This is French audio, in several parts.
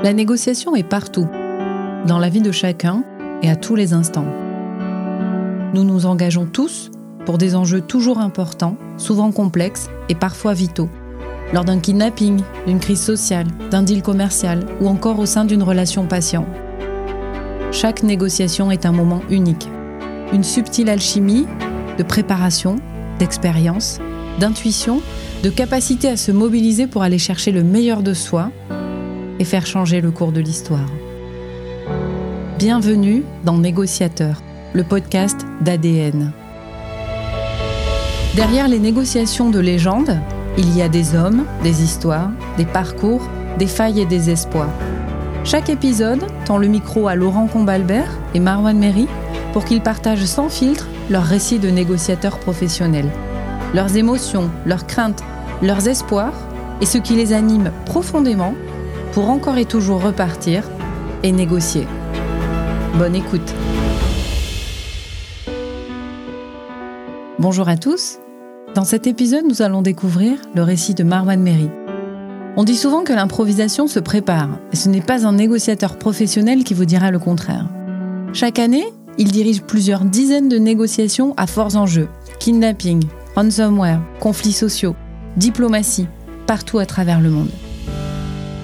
La négociation est partout, dans la vie de chacun et à tous les instants. Nous nous engageons tous pour des enjeux toujours importants, souvent complexes et parfois vitaux. Lors d'un kidnapping, d'une crise sociale, d'un deal commercial ou encore au sein d'une relation patient. Chaque négociation est un moment unique. Une subtile alchimie de préparation, d'expérience, d'intuition, de capacité à se mobiliser pour aller chercher le meilleur de soi et faire changer le cours de l'histoire. Bienvenue dans Négociateur, le podcast d'ADN. Derrière les négociations de légende, il y a des hommes, des histoires, des parcours, des failles et des espoirs. Chaque épisode tend le micro à Laurent Combalbert et Marwan Mery pour qu'ils partagent sans filtre leurs récits de négociateurs professionnels, leurs émotions, leurs craintes, leurs espoirs et ce qui les anime profondément pour encore et toujours repartir et négocier. Bonne écoute. Bonjour à tous. Dans cet épisode, nous allons découvrir le récit de Marwan Mery. On dit souvent que l'improvisation se prépare, et ce n'est pas un négociateur professionnel qui vous dira le contraire. Chaque année, il dirige plusieurs dizaines de négociations à forts enjeux kidnapping, ransomware, conflits sociaux, diplomatie, partout à travers le monde.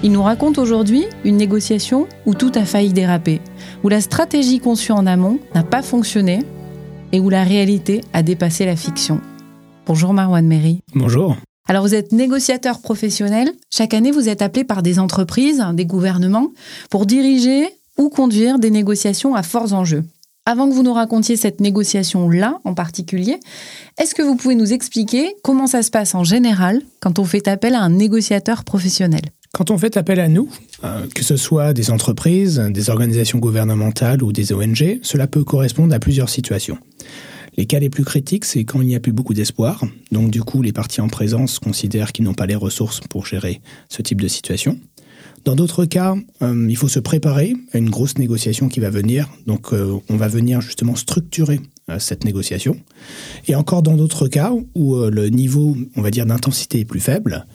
Il nous raconte aujourd'hui une négociation où tout a failli déraper, où la stratégie conçue en amont n'a pas fonctionné et où la réalité a dépassé la fiction. Bonjour Marwan Mery. Bonjour. Alors vous êtes négociateur professionnel. Chaque année, vous êtes appelé par des entreprises, des gouvernements, pour diriger ou conduire des négociations à forts enjeux. Avant que vous nous racontiez cette négociation-là en particulier, est-ce que vous pouvez nous expliquer comment ça se passe en général quand on fait appel à un négociateur professionnel? Quand on fait appel à nous, euh, que ce soit des entreprises, des organisations gouvernementales ou des ONG, cela peut correspondre à plusieurs situations. Les cas les plus critiques, c'est quand il n'y a plus beaucoup d'espoir. Donc du coup, les parties en présence considèrent qu'ils n'ont pas les ressources pour gérer ce type de situation. Dans d'autres cas, euh, il faut se préparer à une grosse négociation qui va venir. Donc, euh, on va venir justement structurer cette négociation. Et encore dans d'autres cas où le niveau, d'intensité est plus faible,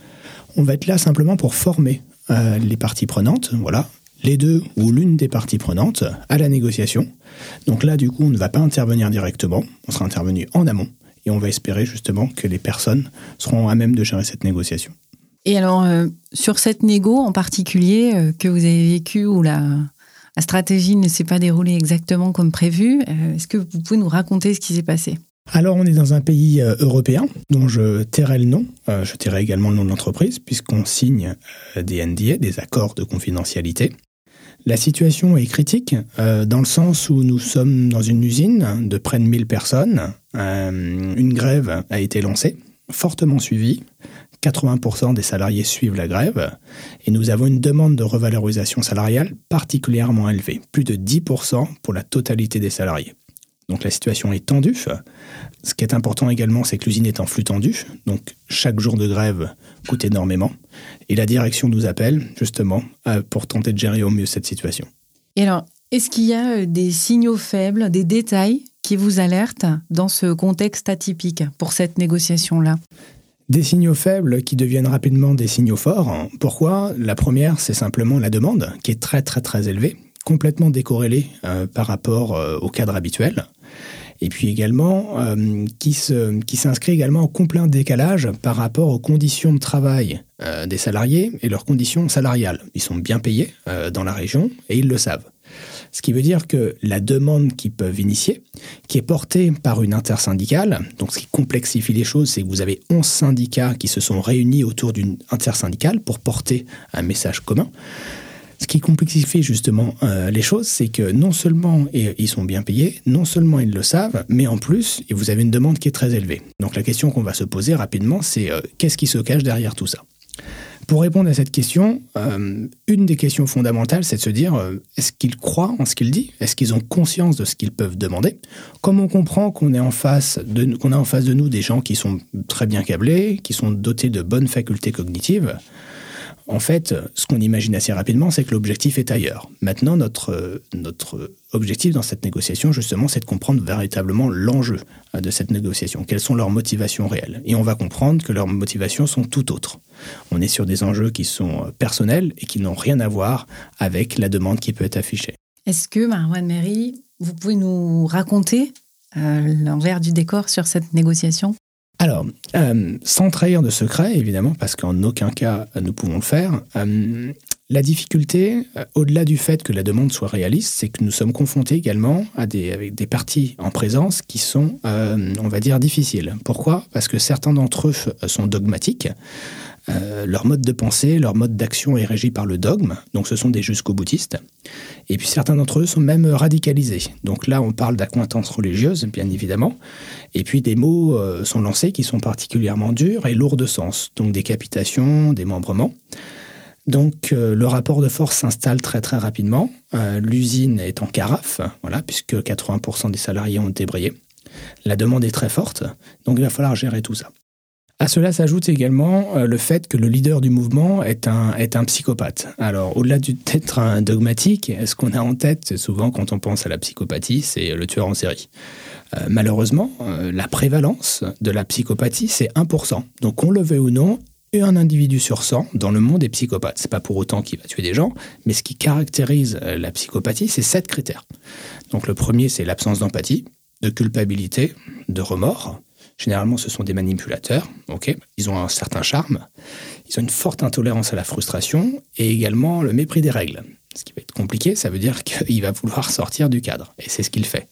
on va être là simplement pour former les parties prenantes. Voilà, les deux ou l'une des parties prenantes à la négociation. Donc là, du coup, on ne va pas intervenir directement. On sera intervenu en amont et on va espérer justement que les personnes seront à même de gérer cette négociation. Et alors, euh, sur cette négo en particulier euh, que vous avez vécue, où la, stratégie ne s'est pas déroulée exactement comme prévu, euh, est-ce que vous pouvez nous raconter ce qui s'est passé? Alors on est dans un pays européen dont je tairai le nom, je tairai également le nom de l'entreprise puisqu'on signe des NDA, des accords de confidentialité. La situation est critique dans le sens où nous sommes dans une usine de près de 1000 personnes. une grève a été lancée, fortement suivie. 80% des salariés suivent la grève et nous avons une demande de revalorisation salariale particulièrement élevée, plus de 10% pour la totalité des salariés. Donc la situation est tendue. Ce qui est important également, c'est que l'usine est en flux tendu, donc chaque jour de grève coûte énormément. Et la direction nous appelle justement pour tenter de gérer au mieux cette situation. Et alors, est-ce qu'il y a euh, des signaux faibles, des détails qui vous alertent dans ce contexte atypique pour cette négociation-là? Des signaux faibles qui deviennent rapidement des signaux forts. Pourquoi? La première, c'est simplement la demande, qui est très très très élevée, complètement décorrélée euh, par rapport euh, au cadre habituel. Et puis également, euh, qui, s'inscrit également en complet décalage par rapport aux conditions de travail des salariés et leurs conditions salariales. Ils sont bien payés dans la région et ils le savent. Ce qui veut dire que la demande qu'ils peuvent initier, qui est portée par une intersyndicale, donc ce qui complexifie les choses, c'est que vous avez 11 syndicats qui se sont réunis autour d'une intersyndicale pour porter un message commun. Ce qui complexifie justement euh, les choses, c'est que non seulement ils sont bien payés, non seulement ils le savent, mais en plus, vous avez une demande qui est très élevée. Donc la question qu'on va se poser rapidement, c'est euh, qu'est-ce qui se cache derrière tout ça? Pour répondre à cette question, euh, une des questions fondamentales, c'est de se dire est-ce qu'ils croient en ce qu'ils disent? Est-ce qu'ils ont conscience de ce qu'ils peuvent demander? Comme on comprend qu'on est en face de qu'on a en face de nous des gens qui sont très bien câblés, qui sont dotés de bonnes facultés cognitives, en fait, ce qu'on imagine assez rapidement, c'est que l'objectif est ailleurs. Maintenant, notre, notre objectif dans cette négociation, justement, c'est de comprendre véritablement l'enjeu euh, de cette négociation. Quelles sont leurs motivations réelles? Et on va comprendre que leurs motivations sont tout autres. On est sur des enjeux qui sont euh, personnels et qui n'ont rien à voir avec la demande qui peut être affichée. Est-ce que, Marwan Mary, vous pouvez nous raconter euh, l'envers du décor sur cette négociation? Alors, euh, sans trahir de secret, évidemment, parce qu'en aucun cas nous pouvons le faire, euh, la difficulté, euh, au-delà du fait que la demande soit réaliste, c'est que nous sommes confrontés également à des, avec des parties en présence qui sont, on va dire, difficiles. Pourquoi? Parce que certains d'entre eux sont dogmatiques. Euh, leur mode de pensée, leur mode d'action est régi par le dogme, donc ce sont des jusqu'au boutistes. Et puis certains d'entre eux sont même radicalisés. Donc là, on parle d'accointance religieuse, bien évidemment. Et puis des mots euh, sont lancés qui sont particulièrement durs et lourds de sens, donc décapitation, démembrement. Donc euh, le rapport de force s'installe très très rapidement. L'usine est en carafe, voilà, puisque 80% des salariés ont débrayé. La demande est très forte, donc il va falloir gérer tout ça. À cela s'ajoute également euh, le fait que le leader du mouvement est un, est un psychopathe. Alors, au-delà d'être un dogmatique, ce qu'on a en tête souvent quand on pense à la psychopathie, c'est le tueur en série. Euh, malheureusement, euh, la prévalence de la psychopathie, c'est 1%. Donc, qu'on le veuille ou non, un individu sur 100 dans le monde est psychopathe. C'est pas pour autant qu'il va tuer des gens, mais ce qui caractérise la psychopathie, c'est sept critères. Donc, le premier, c'est l'absence d'empathie, de culpabilité, de remords, Généralement, ce sont des manipulateurs. ok ils ont un certain charme. Ils ont une forte intolérance à la frustration et également le mépris des règles. Ce qui va être compliqué, ça veut dire qu'il va vouloir sortir du cadre. Et c'est ce qu'il fait.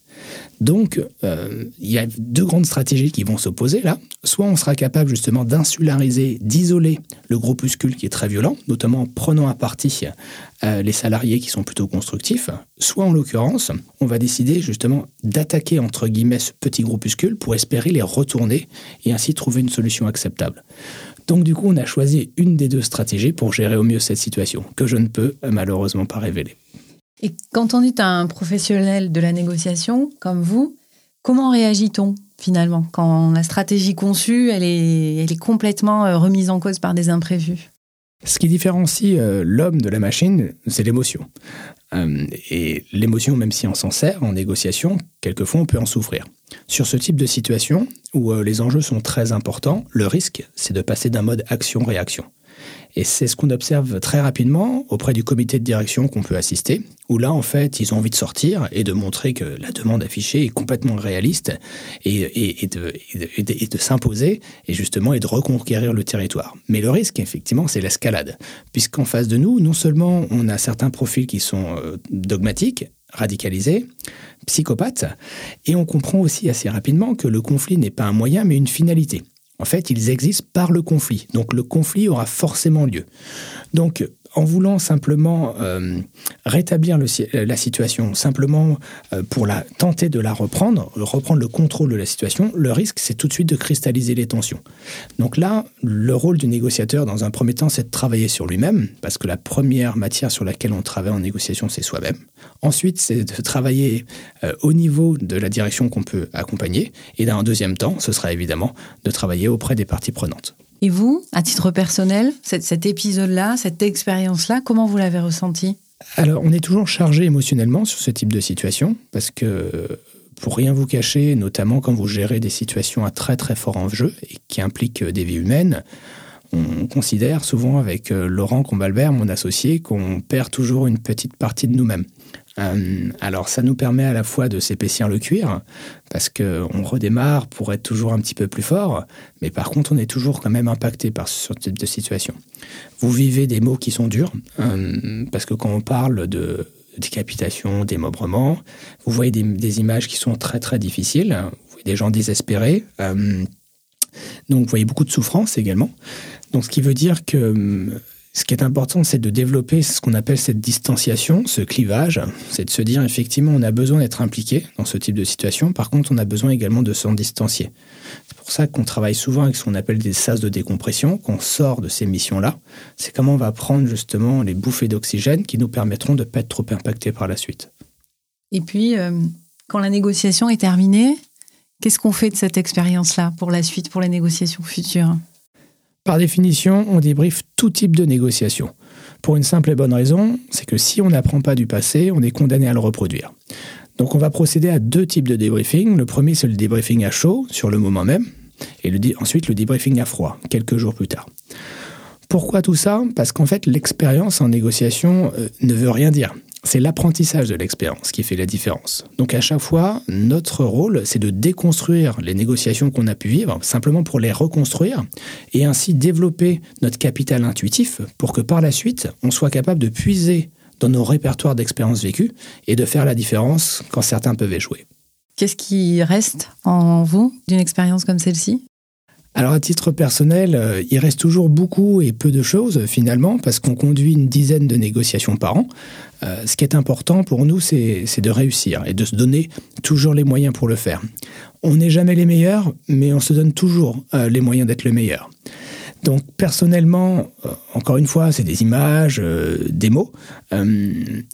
Donc, euh, il y a deux grandes stratégies qui vont s'opposer là. Soit on sera capable justement d'insulariser, d'isoler le groupuscule qui est très violent, notamment en prenant à partie euh, les salariés qui sont plutôt constructifs. Soit en l'occurrence, on va décider justement d'attaquer entre guillemets ce petit groupuscule pour espérer les retourner et ainsi trouver une solution acceptable. Donc du coup, on a choisi une des deux stratégies pour gérer au mieux cette situation, que je ne peux malheureusement pas révéler. Et quand on est un professionnel de la négociation comme vous, comment réagit-on finalement quand la stratégie conçue, elle est, elle est complètement euh, remise en cause par des imprévus? Ce qui différencie euh, l'homme de la machine, c'est l'émotion. Euh, et l'émotion, même si on s'en sert en négociation, quelquefois on peut en souffrir. Sur ce type de situation, où les enjeux sont très importants, le risque, c'est de passer d'un mode action-réaction. Et c'est ce qu'on observe très rapidement auprès du comité de direction qu'on peut assister, où là, en fait, ils ont envie de sortir et de montrer que la demande affichée est complètement réaliste et, de, de, s'imposer et justement et de reconquérir le territoire. Mais le risque, effectivement, c'est l'escalade, puisqu'en face de nous, non seulement on a certains profils qui sont euh, dogmatiques, radicalisés, psychopathes, et on comprend aussi assez rapidement que le conflit n'est pas un moyen mais une finalité. En fait, ils existent par le conflit. Donc le conflit aura forcément lieu. Donc en voulant simplement euh, rétablir la situation, simplement euh, pour tenter de la reprendre, reprendre le contrôle de la situation, le risque, c'est tout de suite de cristalliser les tensions. Donc là, le rôle du négociateur, dans un premier temps, c'est de travailler sur lui-même, parce que la première matière sur laquelle on travaille en négociation, c'est soi-même. Ensuite, c'est de travailler euh, au niveau de la direction qu'on peut accompagner. Et dans un deuxième temps, ce sera évidemment de travailler auprès des parties prenantes. Et vous, à titre personnel, cet, épisode-là, cette expérience-là, comment vous l'avez ressenti? Alors, on est toujours chargé émotionnellement sur ce type de situation, parce que pour rien vous cacher, notamment quand vous gérez des situations à très très fort enjeu et qui impliquent des vies humaines, on considère souvent avec euh, Laurent Combalbert, mon associé, qu'on perd toujours une petite partie de nous-mêmes. Euh, alors ça nous permet à la fois de s'épaissir le cuir, parce qu'on redémarre pour être toujours un petit peu plus fort, mais par contre on est toujours quand même impacté par ce type de situation. Vous vivez des mots qui sont durs, euh, parce que quand on parle de décapitation, démembrement, vous voyez des, images qui sont très très difficiles, vous voyez des gens désespérés, euh, donc vous voyez beaucoup de souffrance également. Donc ce qui veut dire que ce qui est important, c'est de développer ce qu'on appelle cette distanciation, ce clivage. C'est de se dire, effectivement, on a besoin d'être impliqué dans ce type de situation. Par contre, on a besoin également de s'en distancier. C'est pour ça qu'on travaille souvent avec ce qu'on appelle des sas de décompression, qu'on sort de ces missions-là. C'est comment on va prendre justement les bouffées d'oxygène qui nous permettront de ne pas être trop impactés par la suite. Et puis, euh, quand la négociation est terminée, qu'est-ce qu'on fait de cette expérience-là pour la suite, pour les négociations futures? Par définition, on débriefe tout type de négociation. Pour une simple et bonne raison, c'est que si on n'apprend pas du passé, on est condamné à le reproduire. Donc on va procéder à deux types de débriefing. Le premier, c'est le débriefing à chaud, sur le moment même, et ensuite le débriefing à froid, quelques jours plus tard. Pourquoi tout ça? Parce qu'en fait, l'expérience en négociation euh, ne veut rien dire. C'est l'apprentissage de l'expérience qui fait la différence. Donc à chaque fois, notre rôle, c'est de déconstruire les négociations qu'on a pu vivre, simplement pour les reconstruire, et ainsi développer notre capital intuitif pour que par la suite, on soit capable de puiser dans nos répertoires d'expériences vécues et de faire la différence quand certains peuvent échouer. Qu'est-ce qui reste en vous d'une expérience comme celle-ci? Alors à titre personnel, euh, il reste toujours beaucoup et peu de choses finalement parce qu'on conduit une dizaine de négociations par an. Euh, ce qui est important pour nous, c'est de réussir et de se donner toujours les moyens pour le faire. On n'est jamais les meilleurs, mais on se donne toujours euh, les moyens d'être le meilleur. Donc personnellement, encore une fois, c'est des images, des mots.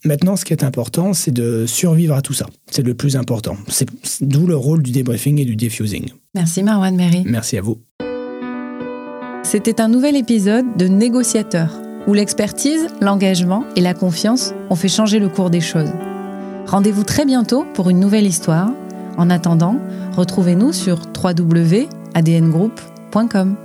maintenant, ce qui est important, c'est de survivre à tout ça. C'est le plus important. C'est d'où le rôle du débriefing et du diffusing. Merci Marwan Mary. Merci à vous. C'était un nouvel épisode de Négociateur, où l'expertise, l'engagement et la confiance ont fait changer le cours des choses. Rendez-vous très bientôt pour une nouvelle histoire. En attendant, retrouvez-nous sur www.adngroup.com.